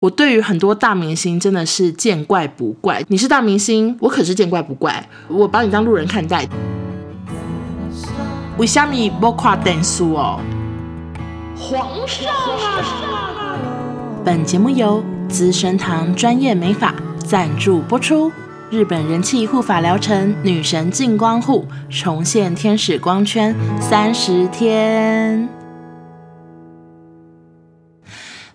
我对于很多大明星真的是见怪不怪。你是大明星，我可是见怪不怪。我把你当路人看待。为什么不看电视哦？皇上啊！本节目由资生堂专业美发赞助播出。日本人气护发疗程女神净光护重现天使光圈三十天。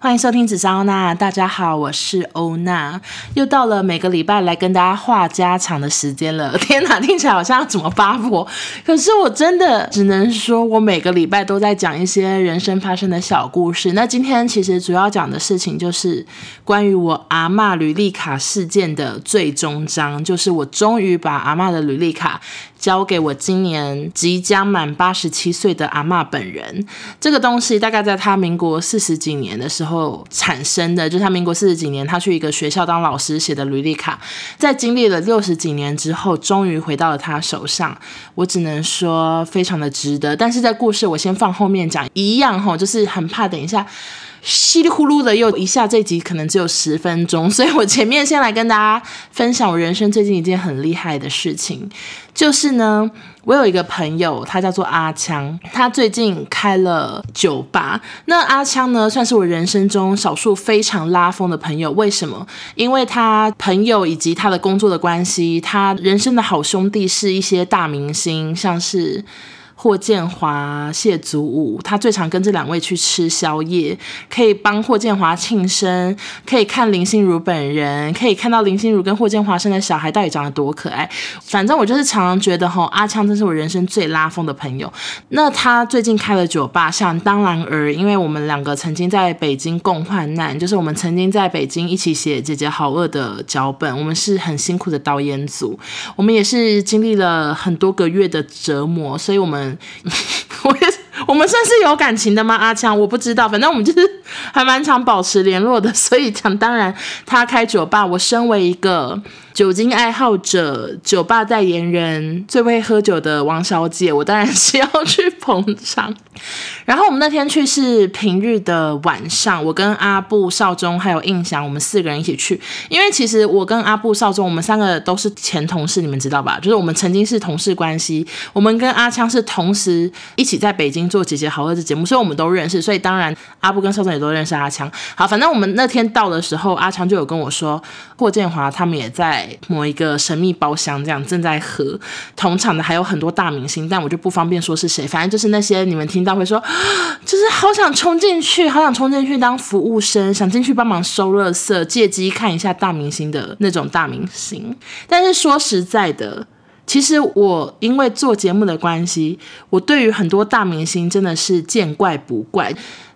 欢迎收听紫砂欧娜，大家好，我是欧娜，又到了每个礼拜来跟大家话家常的时间了。天哪，听起来好像要怎么发火？可是我真的只能说，我每个礼拜都在讲一些人生发生的小故事。那今天其实主要讲的事情就是关于我阿嬷履历卡事件的最终章，就是我终于把阿嬷的履历卡。交给我今年即将满八十七岁的阿嬷本人，这个东西大概在他民国四十几年的时候产生的，就是他民国四十几年，他去一个学校当老师写的履历卡，在经历了六十几年之后，终于回到了他手上。我只能说非常的值得，但是在故事我先放后面讲，一样吼，就是很怕等一下。稀里呼噜的又一下，这集可能只有十分钟，所以我前面先来跟大家分享我人生最近一件很厉害的事情，就是呢，我有一个朋友，他叫做阿枪，他最近开了酒吧。那阿枪呢，算是我人生中少数非常拉风的朋友。为什么？因为他朋友以及他的工作的关系，他人生的好兄弟是一些大明星，像是。霍建华、谢祖武，他最常跟这两位去吃宵夜，可以帮霍建华庆生，可以看林心如本人，可以看到林心如跟霍建华生的小孩到底长得多可爱。反正我就是常常觉得吼，阿强真是我人生最拉风的朋友。那他最近开了酒吧，想当然尔，因为我们两个曾经在北京共患难，就是我们曾经在北京一起写《姐姐好饿》的脚本，我们是很辛苦的导演组，我们也是经历了很多个月的折磨，所以我们。我也，我们算是有感情的吗？阿强，我不知道，反正我们就是还蛮常保持联络的，所以讲当然，他开酒吧，我身为一个。酒精爱好者、酒吧代言人、最会喝酒的王小姐，我当然是要去捧场。然后我们那天去是平日的晚上，我跟阿布、少忠还有印象，我们四个人一起去。因为其实我跟阿布、少忠，我们三个都是前同事，你们知道吧？就是我们曾经是同事关系。我们跟阿枪是同时一起在北京做《姐姐好饿》的节目，所以我们都认识。所以当然阿布跟少忠也都认识阿枪。好，反正我们那天到的时候，阿枪就有跟我说，霍建华他们也在。某一个神秘包厢，这样正在喝。同场的还有很多大明星，但我就不方便说是谁。反正就是那些你们听到会说，就是好想冲进去，好想冲进去当服务生，想进去帮忙收垃圾，借机看一下大明星的那种大明星。但是说实在的，其实我因为做节目的关系，我对于很多大明星真的是见怪不怪。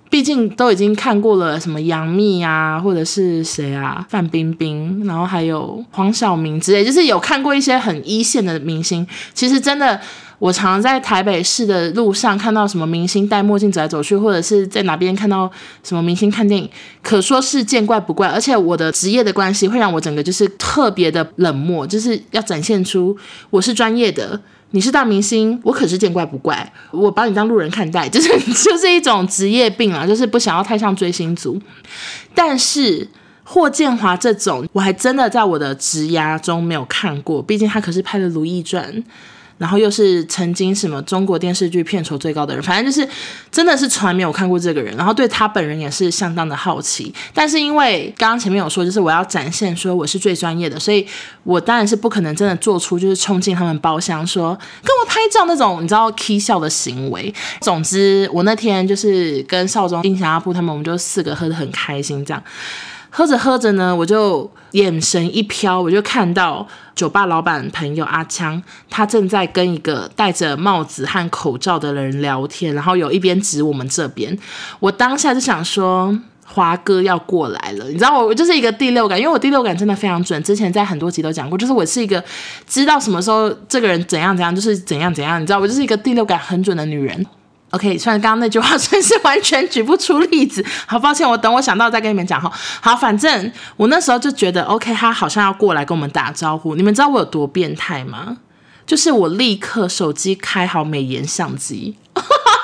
毕竟都已经看过了什么杨幂啊，或者是谁啊，范冰冰，然后还有黄晓明之类，就是有看过一些很一线的明星。其实真的，我常常在台北市的路上看到什么明星戴墨镜走来走去，或者是在哪边看到什么明星看电影，可说是见怪不怪。而且我的职业的关系会让我整个就是特别的冷漠，就是要展现出我是专业的。你是大明星，我可是见怪不怪。我把你当路人看待，就是就是一种职业病啊，就是不想要太像追星族。但是霍建华这种，我还真的在我的职涯中没有看过，毕竟他可是拍了《如懿传》。然后又是曾经什么中国电视剧片酬最高的人，反正就是真的是从来没有看过这个人。然后对他本人也是相当的好奇，但是因为刚刚前面有说，就是我要展现说我是最专业的，所以我当然是不可能真的做出就是冲进他们包厢说跟我拍照那种你知道 k 笑的行为。总之，我那天就是跟少宗、印象阿布他们，我们就四个喝得很开心，这样喝着喝着呢，我就眼神一飘，我就看到。酒吧老板朋友阿枪，他正在跟一个戴着帽子和口罩的人聊天，然后有一边指我们这边。我当下就想说，华哥要过来了，你知道我，我就是一个第六感，因为我第六感真的非常准。之前在很多集都讲过，就是我是一个知道什么时候这个人怎样怎样，就是怎样怎样，你知道，我就是一个第六感很准的女人。OK，虽然刚刚那句话 算是完全举不出例子，好抱歉，我等我想到再跟你们讲哈。好，反正我那时候就觉得 OK，他好像要过来跟我们打招呼。你们知道我有多变态吗？就是我立刻手机开好美颜相机，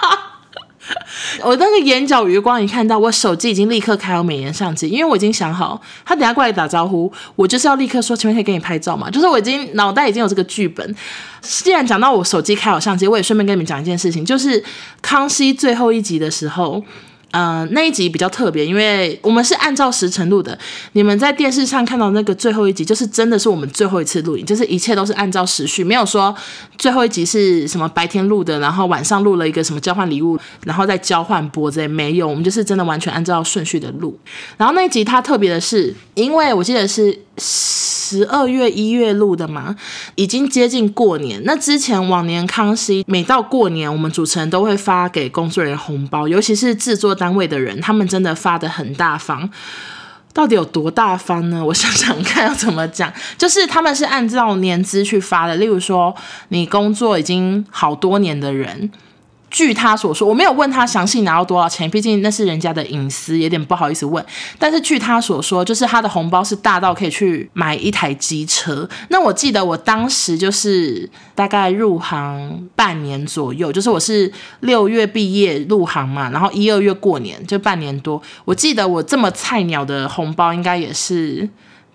我那个眼角余光一看到，我手机已经立刻开好美颜相机，因为我已经想好，他等下过来打招呼，我就是要立刻说，前面可以给你拍照嘛？就是我已经脑袋已经有这个剧本。既然讲到我手机开好相机，我也顺便跟你们讲一件事情，就是康熙最后一集的时候。嗯、那一集比较特别，因为我们是按照时辰录的。你们在电视上看到那个最后一集，就是真的是我们最后一次录影，就是一切都是按照时序，没有说最后一集是什么白天录的，然后晚上录了一个什么交换礼物，然后再交换播这没有，我们就是真的完全按照顺序的录。然后那一集它特别的是，因为我记得是。十二月一月录的嘛，已经接近过年。那之前往年康熙每到过年，我们主持人都会发给工作人员红包，尤其是制作单位的人，他们真的发的很大方。到底有多大方呢？我想想看要怎么讲，就是他们是按照年资去发的。例如说，你工作已经好多年的人。据他所说，我没有问他详细拿到多少钱，毕竟那是人家的隐私，有点不好意思问。但是据他所说，就是他的红包是大到可以去买一台机车。那我记得我当时就是大概入行半年左右，就是我是六月毕业入行嘛，然后一二月过年就半年多。我记得我这么菜鸟的红包应该也是。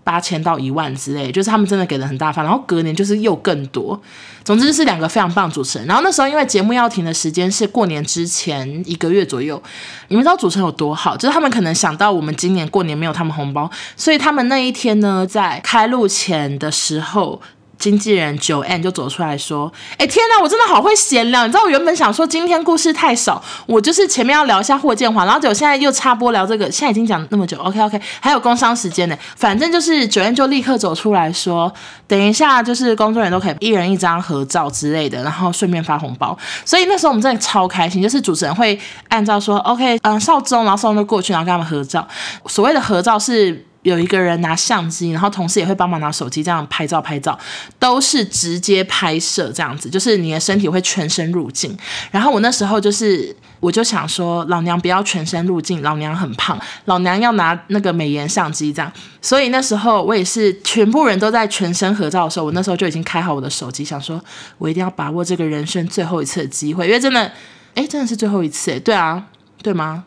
八千到一万之类，就是他们真的给的很大方，然后隔年就是又更多。总之是两个非常棒主持人。然后那时候因为节目要停的时间是过年之前一个月左右，你们知道主持人有多好？就是他们可能想到我们今年过年没有他们红包，所以他们那一天呢，在开录前的时候。经纪人 Joanne 就走出来说：“哎，天哪，我真的好会闲聊！你知道我原本想说今天故事太少，我就是前面要聊一下霍建华，然后结果现在又插播聊这个，现在已经讲那么久，OK OK，还有工商时间呢。反正就是 Joanne 就立刻走出来说，等一下就是工作人员都可以一人一张合照之类的，然后顺便发红包。所以那时候我们真的超开心，就是主持人会按照说 OK，嗯，少宗，然后少宗就过去，然后跟他们合照。所谓的合照是。”有一个人拿相机，然后同事也会帮忙拿手机，这样拍照拍照，都是直接拍摄这样子，就是你的身体会全身入镜。然后我那时候就是，我就想说，老娘不要全身入镜，老娘很胖，老娘要拿那个美颜相机这样。所以那时候我也是全部人都在全身合照的时候，我那时候就已经开好我的手机，想说我一定要把握这个人生最后一次的机会，因为真的，哎，真的是最后一次，哎，对啊，对吗？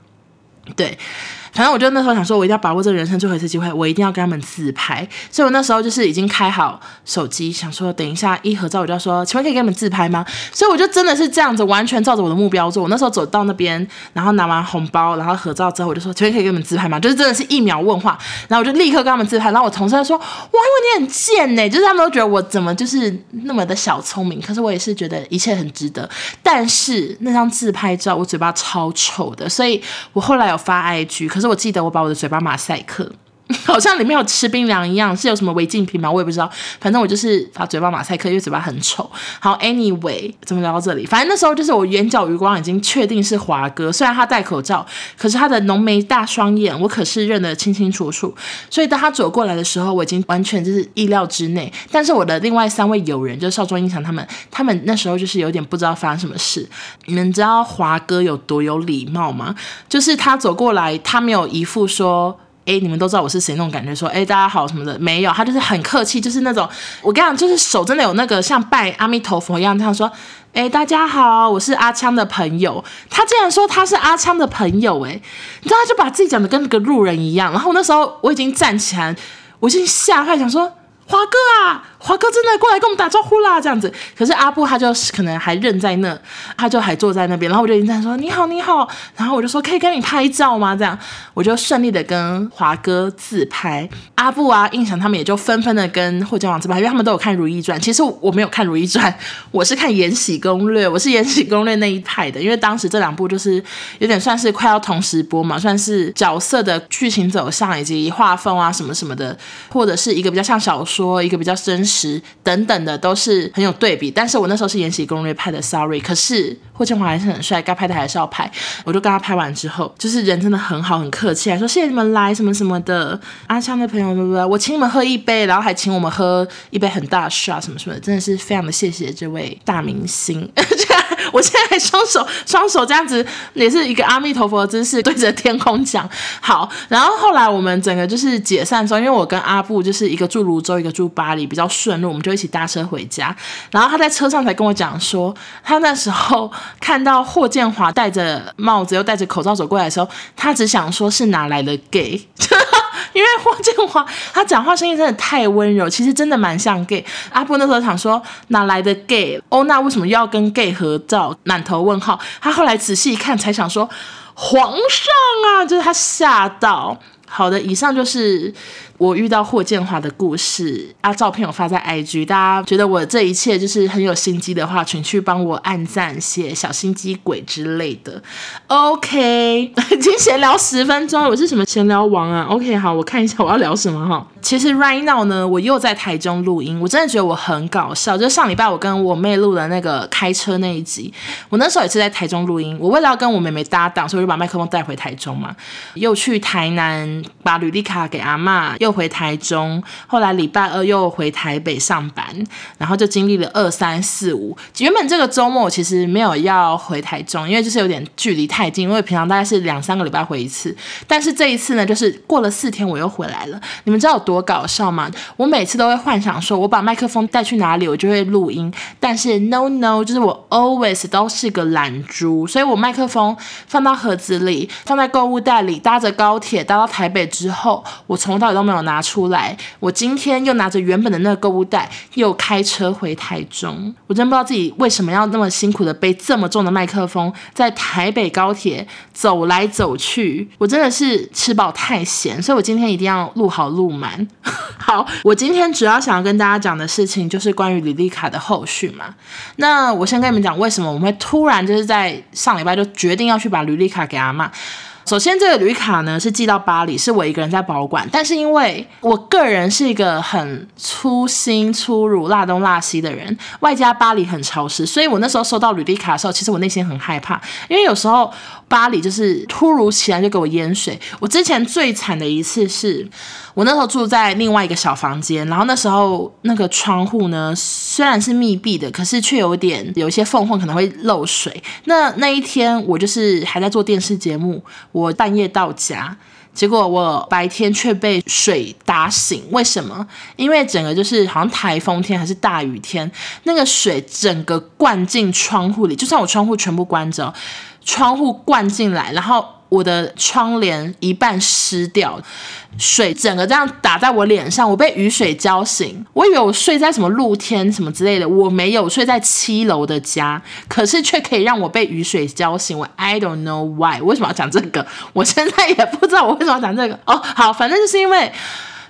对。反正我就那时候想说，我一定要把握这个人生最后一次机会，我一定要跟他们自拍。所以我那时候就是已经开好手机，想说等一下一合照，我就要说，请问可以给你们自拍吗？所以我就真的是这样子，完全照着我的目标做。我那时候走到那边，然后拿完红包，然后合照之后，我就说，请问可以给你们自拍吗？就是真的是一秒问话，然后我就立刻跟他们自拍。然后我同事就说，哇，因为你很贱呢，就是他们都觉得我怎么就是那么的小聪明。可是我也是觉得一切很值得。但是那张自拍照我嘴巴超丑的，所以我后来有发 IG，可是我记得我把我的嘴巴马赛克。好像里面有吃槟榔一样，是有什么违禁品吗？我也不知道。反正我就是把嘴巴马赛克，因为嘴巴很丑。好，anyway，怎么聊到这里？反正那时候就是我眼角余光已经确定是华哥，虽然他戴口罩，可是他的浓眉大双眼，我可是认得清清楚楚。所以当他走过来的时候，我已经完全就是意料之内。但是我的另外三位友人，就是少宗、胤翔他们，他们那时候就是有点不知道发生什么事。你们知道华哥有多有礼貌吗？就是他走过来，他没有一副说。哎，你们都知道我是谁那种感觉，说哎大家好什么的，没有，他就是很客气，就是那种我跟你讲，就是手真的有那个像拜阿弥陀佛一样，这样说，哎大家好，我是阿枪的朋友，他竟然说他是阿枪的朋友，哎，你知道他就把自己讲的跟个路人一样，然后那时候我已经站起来，我已经吓坏，想说。华哥啊，华哥真的过来跟我们打招呼啦，这样子。可是阿布他就可能还认在那，他就还坐在那边。然后我就一直在说你好你好，然后我就说可以跟你拍照吗？这样我就顺利的跟华哥自拍。阿布啊，胤翔他们也就纷纷的跟霍建华自拍，因为他们都有看《如懿传》。其实我没有看《如懿传》，我是看《延禧攻略》，我是《延禧攻略》那一派的。因为当时这两部就是有点算是快要同时播嘛，算是角色的剧情走向以及画风啊什么什么的，或者是一个比较像小。说一个比较真实时等等的都是很有对比，但是我那时候是延禧攻略拍的，sorry。可是霍建华还是很帅，该拍的还是要拍。我就跟他拍完之后，就是人真的很好，很客气，还说谢谢你们来什么什么的。阿香的朋友对不对？我请你们喝一杯，然后还请我们喝一杯很大的 shot 什么什么的，真的是非常的谢谢这位大明星。我现在还双手双手这样子，也是一个阿弥陀佛的姿势，对着天空讲。好，然后后来我们整个就是解散之后，因为我跟阿布就是一个住泸州，一个住巴黎，比较顺路，我们就一起搭车回家。然后他在车上才跟我讲说，他那时候看到霍建华戴着帽子又戴着口罩走过来的时候，他只想说是哪来的 gay。因为霍建华他讲话声音真的太温柔，其实真的蛮像 gay。阿布那时候想说哪来的 gay？欧娜为什么又要跟 gay 合照？满头问号。他后来仔细一看，才想说皇上啊，就是他吓到。好的，以上就是。我遇到霍建华的故事啊，照片我发在 IG，大家觉得我这一切就是很有心机的话，请去帮我按赞、写小心机鬼之类的。OK，已经闲聊十分钟，我是什么闲聊王啊？OK，好，我看一下我要聊什么哈。其实 right now 呢，我又在台中录音，我真的觉得我很搞笑。就上礼拜我跟我妹录的那个开车那一集，我那时候也是在台中录音。我为了要跟我妹妹搭档，所以我就把麦克风带回台中嘛，又去台南把履历卡给阿嬷，又。回台中，后来礼拜二又回台北上班，然后就经历了二三四五。原本这个周末我其实没有要回台中，因为就是有点距离太近，因为平常大概是两三个礼拜回一次。但是这一次呢，就是过了四天我又回来了。你们知道有多搞笑吗？我每次都会幻想说，我把麦克风带去哪里，我就会录音。但是 no no，就是我 always 都是个懒猪，所以我麦克风放到盒子里，放在购物袋里，搭着高铁搭到台北之后，我从头到尾都没有。拿出来，我今天又拿着原本的那个购物袋，又开车回台中。我真不知道自己为什么要那么辛苦的背这么重的麦克风，在台北高铁走来走去。我真的是吃饱太闲，所以我今天一定要录好录满。好，我今天主要想要跟大家讲的事情就是关于履历卡的后续嘛。那我先跟你们讲，为什么我们会突然就是在上礼拜就决定要去把履历卡给阿嬷。首先，这个旅卡呢是寄到巴黎，是我一个人在保管。但是因为我个人是一个很粗心粗鲁、辣东辣西的人，外加巴黎很潮湿，所以我那时候收到履历卡的时候，其实我内心很害怕，因为有时候巴黎就是突如其来就给我淹水。我之前最惨的一次是，我那时候住在另外一个小房间，然后那时候那个窗户呢虽然是密闭的，可是却有点有一些缝缝可能会漏水。那那一天我就是还在做电视节目，我半夜到家，结果我白天却被水打醒。为什么？因为整个就是好像台风天还是大雨天，那个水整个灌进窗户里，就算我窗户全部关着，窗户灌进来，然后。我的窗帘一半湿掉，水整个这样打在我脸上，我被雨水浇醒。我以为我睡在什么露天什么之类的，我没有睡在七楼的家，可是却可以让我被雨水浇醒。我 I don't know why，为什么要讲这个？我现在也不知道我为什么要讲这个。哦，好，反正就是因为。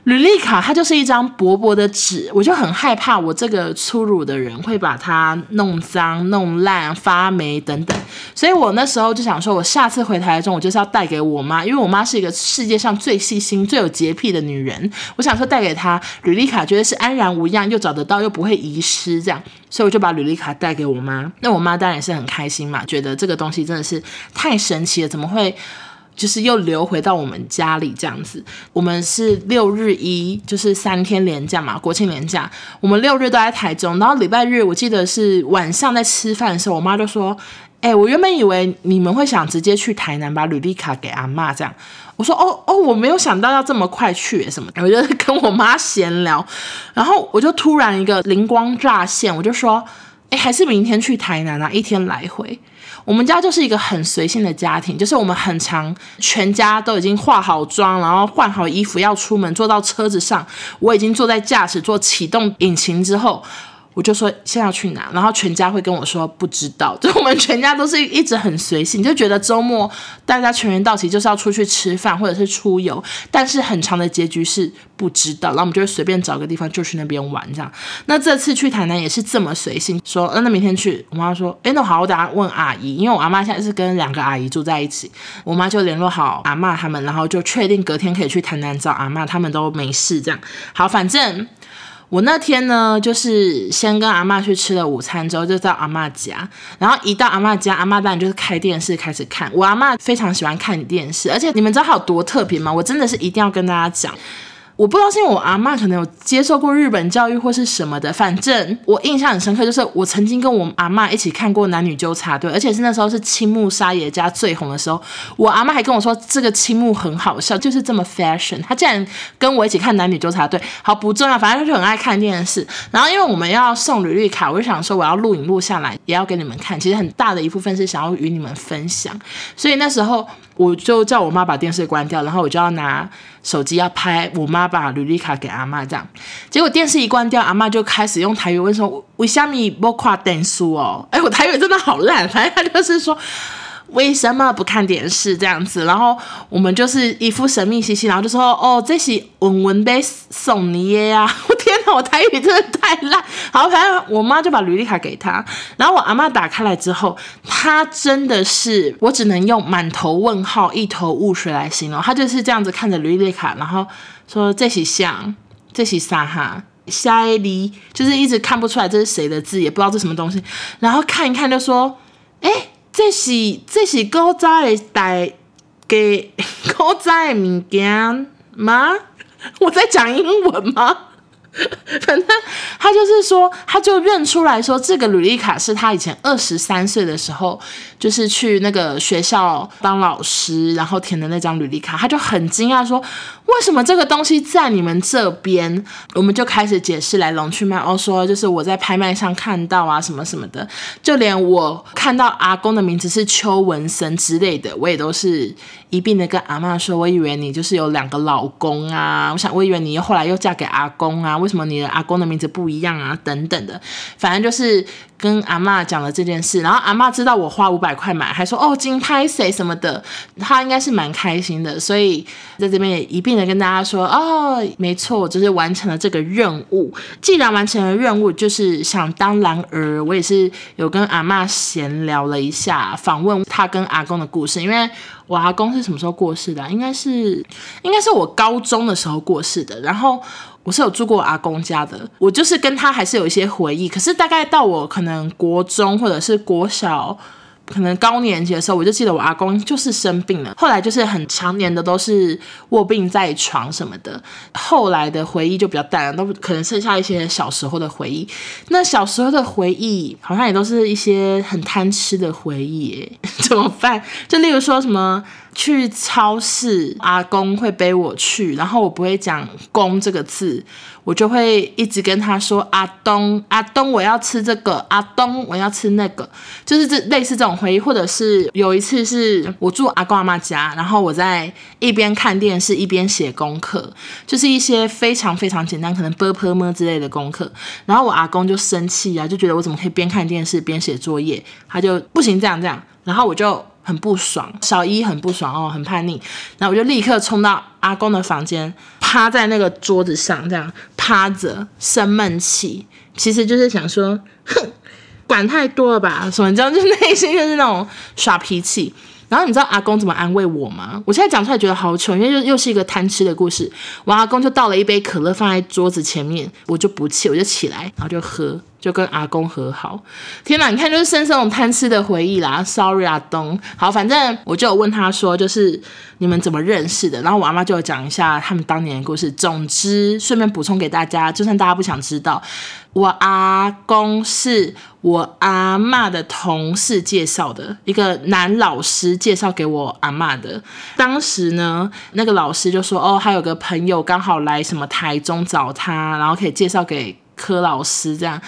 履历卡它就是一张薄薄的纸，我就很害怕我这个粗鲁的人会把它弄脏、弄烂、发霉等等，所以我那时候就想说，我下次回台中，我就是要带给我妈，因为我妈是一个世界上最细心、最有洁癖的女人，我想说带给她履历卡，觉得是安然无恙，又找得到，又不会遗失这样，所以我就把履历卡带给我妈。那我妈当然是很开心嘛，觉得这个东西真的是太神奇了，怎么会？就是又流回到我们家里这样子，我们是六日一，就是三天连假嘛，国庆连假，我们六日都在台中，然后礼拜日我记得是晚上在吃饭的时候，我妈就说：“哎、我原本以为你们会想直接去台南把履历卡给阿嬷这样。”我说：“哦哦，我没有想到要这么快去什么。”我就跟我妈闲聊，然后我就突然一个灵光乍现，我就说：“哎、还是明天去台南啊，一天来回。”我们家就是一个很随性的家庭，就是我们很常全家都已经化好妆，然后换好衣服要出门，坐到车子上，我已经坐在驾驶座启动引擎之后。我就说现在要去哪，然后全家会跟我说不知道，就我们全家都是一直很随性，就觉得周末大家全员到齐就是要出去吃饭或者是出游，但是很长的结局是不知道，然后我们就会随便找个地方就去那边玩这样。那这次去台南也是这么随性，说那那明天去，我妈说哎那好，我等下问阿姨，因为我阿妈现在是跟两个阿姨住在一起，我妈就联络好阿嬷他们，然后就确定隔天可以去台南找阿嬷，他们都没事这样。好，反正。我那天呢，就是先跟阿嬷去吃了午餐，之后就到阿嬷家，然后一到阿嬷家，阿嬷当然就是开电视开始看。我阿嬷非常喜欢看电视，而且你们知道她有多特别吗？我真的是一定要跟大家讲。我不知道是因为我阿嬷可能有接受过日本教育或是什么的，反正我印象很深刻，就是我曾经跟我阿嬷一起看过《男女纠察队》，而且是那时候是青木沙耶加最红的时候，我阿嬷还跟我说这个青木很好笑，就是这么 fashion。他竟然跟我一起看《男女纠察队》，好不重要，反正他就很爱看电视。然后因为我们要送履历卡，我就想说我要录影录下来，也要给你们看。其实很大的一部分是想要与你们分享，所以那时候。我就叫我妈把电视关掉，然后我就要拿手机要拍我妈把履历卡给阿妈这样。结果电视一关掉，阿妈就开始用台语问说：“为什么不看电视哦？”哎，我台语真的好烂，反正他就是说。为什么不看电视这样子？然后我们就是一副神秘兮兮，然后就说：“哦，这是文文被送你的呀！”我天哪，我台语真的太烂。好，反正我妈就把履历卡给他，然后我阿妈打开来之后，他真的是我只能用满头问号、一头雾水来形容。他就是这样子看着履历卡，然后说：“这是像，这是啥哈？下一哩，就是一直看不出来这是谁的字，也不知道这什么东西。然后看一看就说：哎。”这是这是古早的大给 古早的物件吗？我在讲英文吗？反正他就是说，他就认出来说，这个履历卡是他以前二十三岁的时候，就是去那个学校当老师，然后填的那张履历卡。他就很惊讶说，为什么这个东西在你们这边？我们就开始解释来龙去脉，哦，说就是我在拍卖上看到啊，什么什么的，就连我看到阿公的名字是邱文森之类的，我也都是一并的跟阿嬷说，我以为你就是有两个老公啊，我想我以为你后来又嫁给阿公啊。为什么你的阿公的名字不一样啊？等等的，反正就是跟阿妈讲了这件事，然后阿妈知道我花五百块买，还说哦金拍谁什么的，他应该是蛮开心的，所以在这边也一并的跟大家说哦，没错，我就是完成了这个任务。既然完成了任务，就是想当然儿，我也是有跟阿妈闲聊了一下，访问他跟阿公的故事，因为我阿公是什么时候过世的啊？应该是应该是我高中的时候过世的，然后。我是有住过我阿公家的，我就是跟他还是有一些回忆。可是大概到我可能国中或者是国小。可能高年级的时候，我就记得我阿公就是生病了，后来就是很常年的都是卧病在床什么的。后来的回忆就比较淡了，都可能剩下一些小时候的回忆。那小时候的回忆好像也都是一些很贪吃的回忆，哎，怎么办？就例如说什么去超市，阿公会背我去，然后我不会讲“公”这个字，我就会一直跟他说：“阿东，阿东，我要吃这个，阿东，我要吃那个。”就是这类似这种回忆，或者是有一次是我住阿公阿妈家，然后我在一边看电视一边写功课，就是一些非常非常简单，可能“啵啵么”之类的功课，然后我阿公就生气啊，就觉得我怎么可以边看电视边写作业，他就不行这样这样。然后我就很不爽，小一很不爽哦，很叛逆。然后我就立刻冲到阿公的房间。趴在那个桌子上，这样趴着生闷气，其实就是想说，哼，管太多了吧？什么？你知道，就内心就是那种耍脾气。然后你知道阿公怎么安慰我吗？我现在讲出来觉得好糗，因为又又是一个贪吃的故事。我阿公就倒了一杯可乐放在桌子前面，我就不气，我就起来，然后就喝，就跟阿公和好。天哪，你看就是深深那种贪吃的回忆啦。Sorry，阿东。好，反正我就有问他说，就是你们怎么认识的？然后我阿妈就有讲一下他们当年的故事。总之，顺便补充给大家，就算大家不想知道。我阿公是我阿嬷的同事介绍的，一个男老师介绍给我阿嬷的。当时呢，那个老师就说：“哦，他有个朋友刚好来什么台中找他，然后可以介绍给柯老师这样。”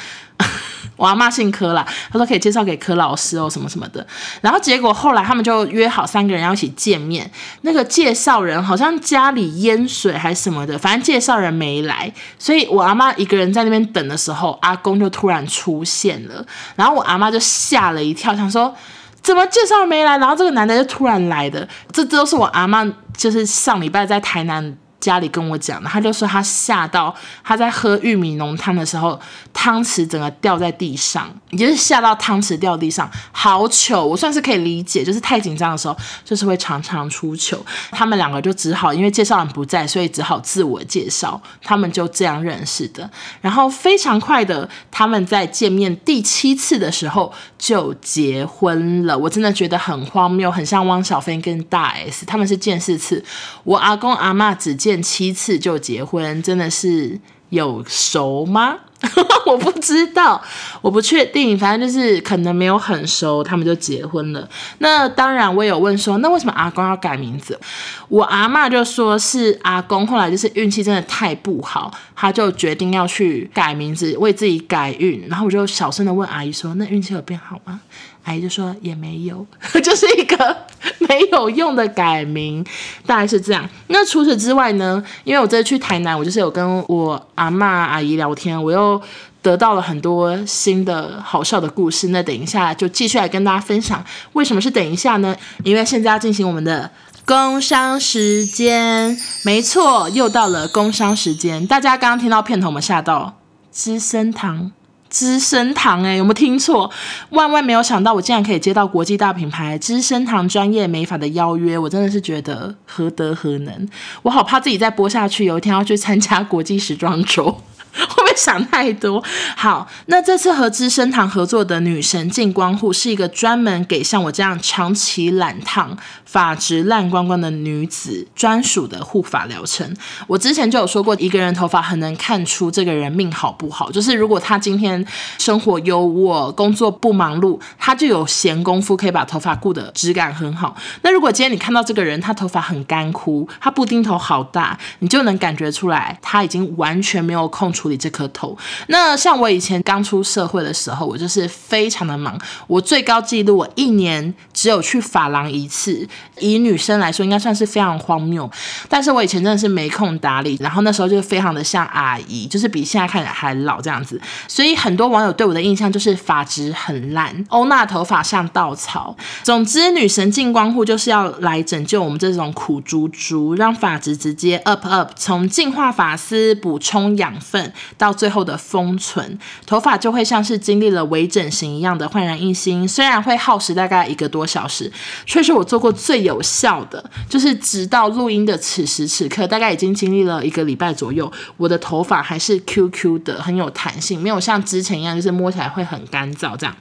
我阿妈姓柯啦，他说可以介绍给柯老师哦，什么什么的。然后结果后来他们就约好三个人要一起见面。那个介绍人好像家里淹水还是什么的，反正介绍人没来，所以我阿妈一个人在那边等的时候，阿公就突然出现了。然后我阿妈就吓了一跳，想说怎么介绍没来，然后这个男的就突然来的。这都是我阿妈，就是上礼拜在台南。家里跟我讲的，他就说他吓到，他在喝玉米浓汤的时候，汤匙整个掉在地上，也就是吓到汤匙掉地上，好糗。我算是可以理解，就是太紧张的时候，就是会常常出糗。他们两个就只好，因为介绍人不在，所以只好自我介绍。他们就这样认识的。然后非常快的，他们在见面第七次的时候就结婚了。我真的觉得很荒谬，很像汪小菲跟大 S，他们是见四次。我阿公阿嬷只见。见七次就结婚，真的是有熟吗？我不知道，我不确定，反正就是可能没有很熟，他们就结婚了。那当然，我有问说，那为什么阿公要改名字？我阿嬷就说是阿公后来就是运气真的太不好，他就决定要去改名字，为自己改运。然后我就小声的问阿姨说，那运气有变好吗？阿姨就说也没有，就是一个没有用的改名，大概是这样。那除此之外呢？因为我这次去台南，我就是有跟我阿嬷阿姨聊天，我又得到了很多新的好笑的故事。那等一下就继续来跟大家分享。为什么是等一下呢？因为现在要进行我们的工商时间，没错，又到了工商时间。大家刚刚听到片头，我们吓到资生堂。资生堂诶、有没有听错？万万没有想到，我竟然可以接到国际大品牌资生堂专业美发的邀约，我真的是觉得何德何能？我好怕自己再播下去，有一天要去参加国际时装周。会 不会想太多？好，那这次和资生堂合作的女神净光护是一个专门给像我这样长期染烫、发质烂光光的女子专属的护发疗程。我之前就有说过，一个人头发很能看出这个人命好不好。就是如果他今天生活优渥、工作不忙碌，他就有闲工夫可以把头发顾得质感很好。那如果今天你看到这个人，他头发很干枯，他布丁头好大，你就能感觉出来他已经完全没有空处理这颗头。那像我以前刚出社会的时候，我就是非常的忙。我最高纪录，我一年只有去发廊一次。以女生来说，应该算是非常荒谬。但是我以前真的是没空打理，然后那时候就非常的像阿姨，就是比现在看起来还老这样子。所以很多网友对我的印象就是发质很烂，欧娜头发像稻草。总之，女神净光护就是要来拯救我们这种苦猪猪，让发质直接 up up，从净化发丝、补充养分。到最后的封存，头发就会像是经历了微整形一样的焕然一新。虽然会耗时大概一个多小时，却是我做过最有效的。就是直到录音的此时此刻，大概已经经历了一个礼拜左右，我的头发还是 QQ 的，很有弹性，没有像之前一样，就是摸起来会很干燥这样。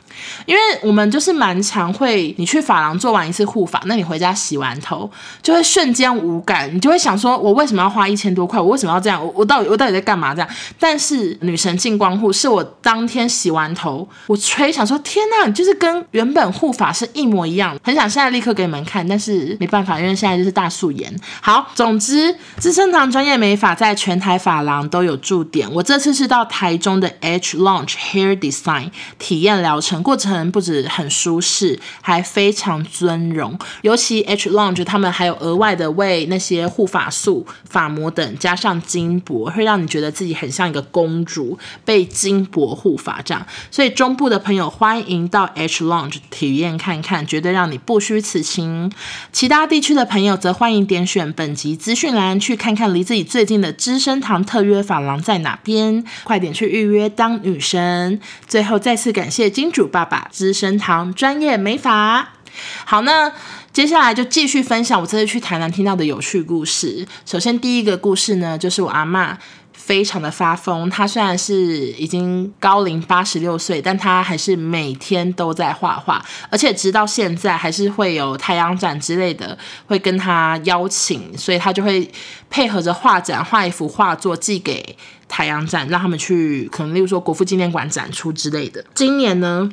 因为我们就是蛮常会，你去发廊做完一次护发，那你回家洗完头，就会瞬间无感，你就会想说，我为什么要花一千多块？我为什么要这样？我我到底我到底在干嘛？这样？但是女神净光护是我当天洗完头，我吹想说，天哪，就是跟原本护发是一模一样，很想现在立刻给你们看，但是没办法，因为现在就是大素颜。好，总之，资生堂专业美发在全台发廊都有驻点，我这次是到台中的 H Launch Hair Design 体验疗程。过程不止很舒适，还非常尊荣。尤其 H Lounge 他们还有额外的为那些护发素、发膜等加上金箔，会让你觉得自己很像一个公主被金箔护发这样。所以中部的朋友欢迎到 H Lounge 体验看看，绝对让你不虚此行。其他地区的朋友则欢迎点选本集资讯栏去看看离自己最近的资生堂特约发廊在哪边，快点去预约当女神。最后再次感谢金主爸爸资生堂专业美发。好，那接下来就继续分享我这次去台南听到的有趣故事。首先第一个故事呢，就是我阿嬷非常的发疯。他虽然是已经高龄八十六岁，但他还是每天都在画画，而且直到现在还是会有太阳展之类的会跟他邀请，所以他就会配合着画展画一幅画作寄给。太阳展让他们去，可能例如说国父纪念馆展出之类的。今年呢，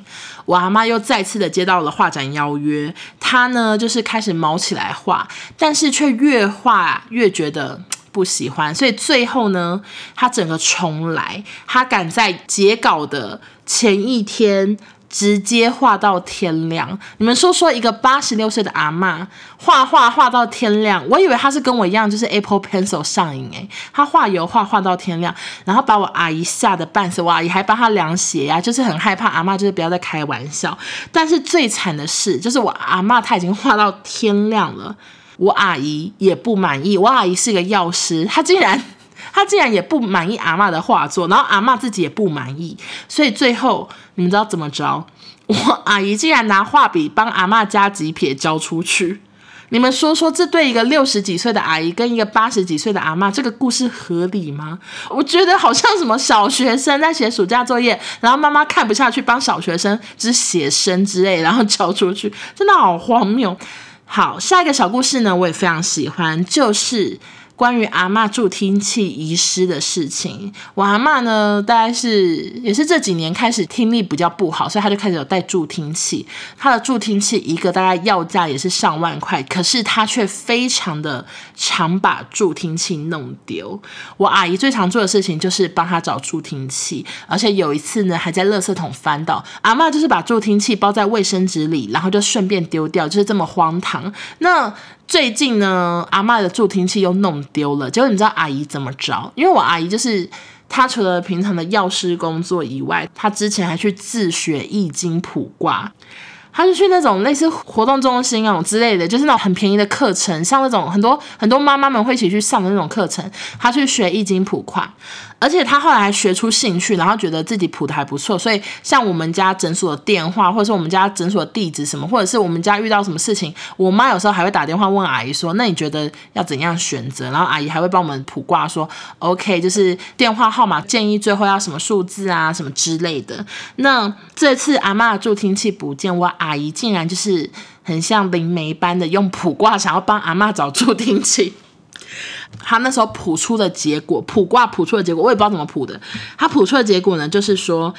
我阿妈又再次的接到了画展邀约，她呢就是开始毛起来画，但是却越画越觉得不喜欢，所以最后呢，他整个重来，他赶在截稿的前一天。直接画到天亮，你们说说一个八十六岁的阿嬷画画画到天亮，我以为他是跟我一样，就是 Apple Pencil 上瘾诶，他画油画画到天亮，然后把我阿姨吓得半死，我阿姨还帮他量血压，就是很害怕阿嬷就是不要再开玩笑。但是最惨的是，就是我阿嬷她已经画到天亮了，我阿姨也不满意，我阿姨是个药师，她竟然。她竟然也不满意阿嬷的画作，然后阿嬷自己也不满意，所以最后你们知道怎么着？我阿姨竟然拿画笔帮阿嬷加几撇交出去。你们说说，这对一个六十几岁的阿姨跟一个八十几岁的阿嬷，这个故事合理吗？我觉得好像什么小学生在写暑假作业，然后妈妈看不下去，帮小学生只写生之类，然后交出去，真的好荒谬。好，下一个小故事呢，我也非常喜欢，就是。关于阿嬷助听器遗失的事情。我阿嬷呢，大概是也是这几年开始听力比较不好，所以她就开始有带助听器。她的助听器一个大概要价也是上万块，可是她却非常的常把助听器弄丢。我阿姨最常做的事情就是帮她找助听器，而且有一次呢，还在垃圾桶翻到。阿嬷就是把助听器包在卫生纸里，然后就顺便丢掉，就是这么荒唐。那。最近呢，阿嬷的助听器又弄丢了。结果你知道阿姨怎么着？因为我阿姨就是她，除了平常的药师工作以外，她之前还去自学易经卜卦。她就去那种类似活动中心啊之类的，就是那种很便宜的课程，像那种很多很多妈妈们会一起去上的那种课程。她去学易经卜卦。而且他后来还学出兴趣，然后觉得自己谱的还不错，所以像我们家诊所的电话，或者是我们家诊所的地址什么，或者是我们家遇到什么事情，我妈有时候还会打电话问阿姨说：“那你觉得要怎样选择？”然后阿姨还会帮我们卜卦说：“OK，就是电话号码建议最后要什么数字啊，什么之类的。”那这次阿嬷助听器不见，我阿姨竟然就是很像灵媒般的用卜卦想要帮阿嬷找助听器。他那时候卜出的结果，卜卦卜出的结果，我也不知道怎么卜的。他卜出的结果呢，就是说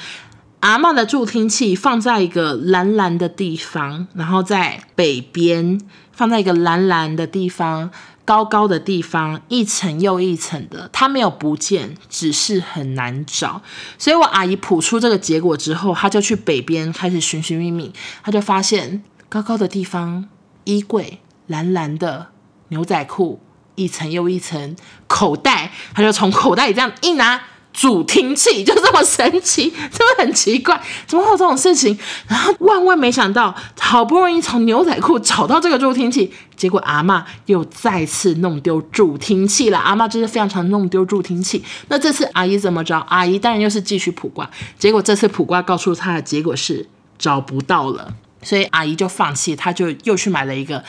阿嬷的助听器放在一个蓝蓝的地方，然后在北边放在一个蓝蓝的地方，高高的地方，一层又一层的。他没有不见，只是很难找。所以我阿姨卜出这个结果之后，他就去北边开始寻寻觅觅，他就发现高高的地方，衣柜蓝蓝的牛仔裤。一层又一层口袋，他就从口袋里这样一拿助听器，就这么神奇，是不是很奇怪？怎么会有这种事情？然后万万没想到，好不容易从牛仔裤找到这个助听器，结果阿嬷又再次弄丢助听器了。阿嬷就是非常常弄丢助听器。那这次阿姨怎么着？阿姨当然又是继续卜卦，结果这次卜卦告诉她的结果是找不到了，所以阿姨就放弃，她就又去买了一个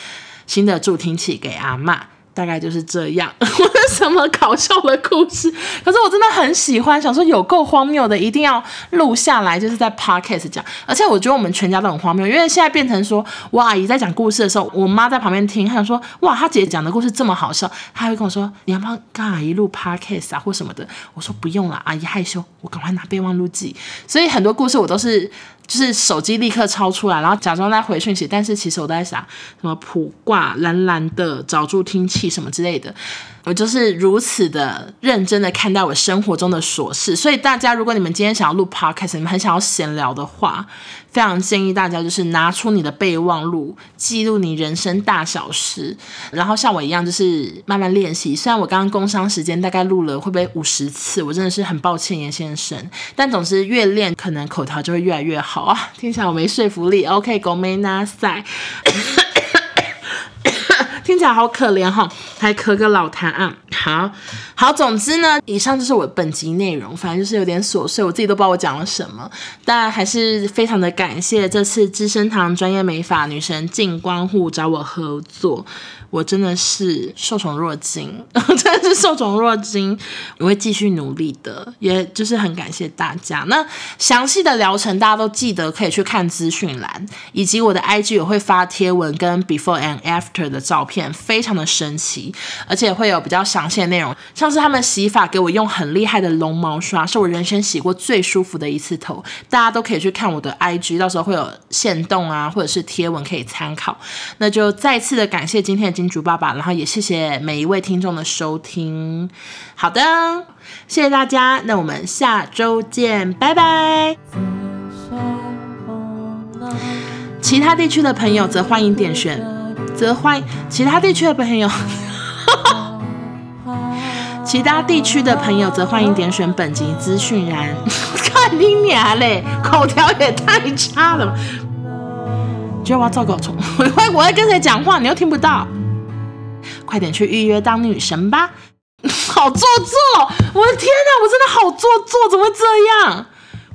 新的助听器给阿嬷。大概就是这样，我有什么搞笑的故事？可是我真的很喜欢，想说有够荒谬的，一定要录下来，就是在 podcast 讲。而且我觉得我们全家都很荒谬，因为现在变成说，我阿姨在讲故事的时候，我妈在旁边听，她想说，哇，她姐姐讲的故事这么好笑，她还会跟我说，你要不要跟阿姨录 podcast 啊，或什么的？我说不用了，阿姨害羞，我赶快拿备忘录记。所以很多故事我都是。就是手机立刻抄出来，然后假装在回讯息，但是其实我都在想什么卜卦蓝蓝的找助听器什么之类的。我就是如此的认真的看待我生活中的琐事，所以大家如果你们今天想要录 podcast，你们很想要闲聊的话，非常建议大家就是拿出你的备忘录，记录你人生大小事，然后像我一样就是慢慢练习。虽然我刚刚工商时间大概录了会不会五十次，我真的是很抱歉严先生，但总是越练可能口条就会越来越好啊。听起来我没说服力，OK，ごめんなさい。 听起来好可怜哈，还磕个老痰啊！好好，总之呢，以上就是我本集内容，反正就是有点琐碎，我自己都不知道我讲了什么，但还是非常的感谢这次资生堂专业美发女神静光护找我合作。我真的是受宠若惊，真的是受宠若惊。我会继续努力的，也就是很感谢大家。那详细的疗程大家都记得可以去看资讯栏，以及我的 IG 也会发贴文跟 before and after 的照片，非常的神奇，而且会有比较详细的内容，像是他们洗发给我用很厉害的龙毛刷，是我人生洗过最舒服的一次头。大家都可以去看我的 IG，到时候会有限动啊，或者是贴文可以参考。那就再次的感谢今天的。金主爸爸，然后也谢谢每一位听众的收听。好的，谢谢大家，那我们下周见，拜拜。其他地区的朋友则欢迎点选，则欢迎其他地区的朋友，其他地区的朋友则欢迎点选本集资讯栏。看你娘嘞，口条也太差了。觉得我要糟糕虫，我我在跟谁讲话，你又听不到。快点去预约当女神吧！好做作，我的天哪，我真的好做作，怎么会这样？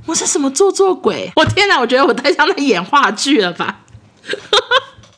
我是什么做作鬼？我天哪，我觉得我太像在演话剧了吧？